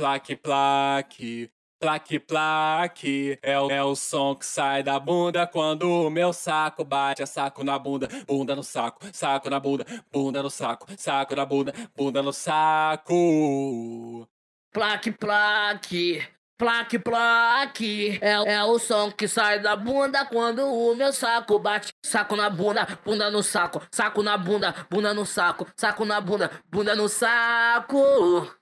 plaque, plaque. Plaque, plaque, é o, é o som que sai da bunda quando o meu saco bate. É saco na bunda, bunda no saco, saco na bunda, bunda no saco, saco na bunda, bunda no saco. Plaque, plaque, plaque, plaque, é, é o som que sai da bunda quando o meu saco bate. Saco na bunda, bunda no saco, saco na bunda, bunda no saco, saco na bunda, bunda no saco.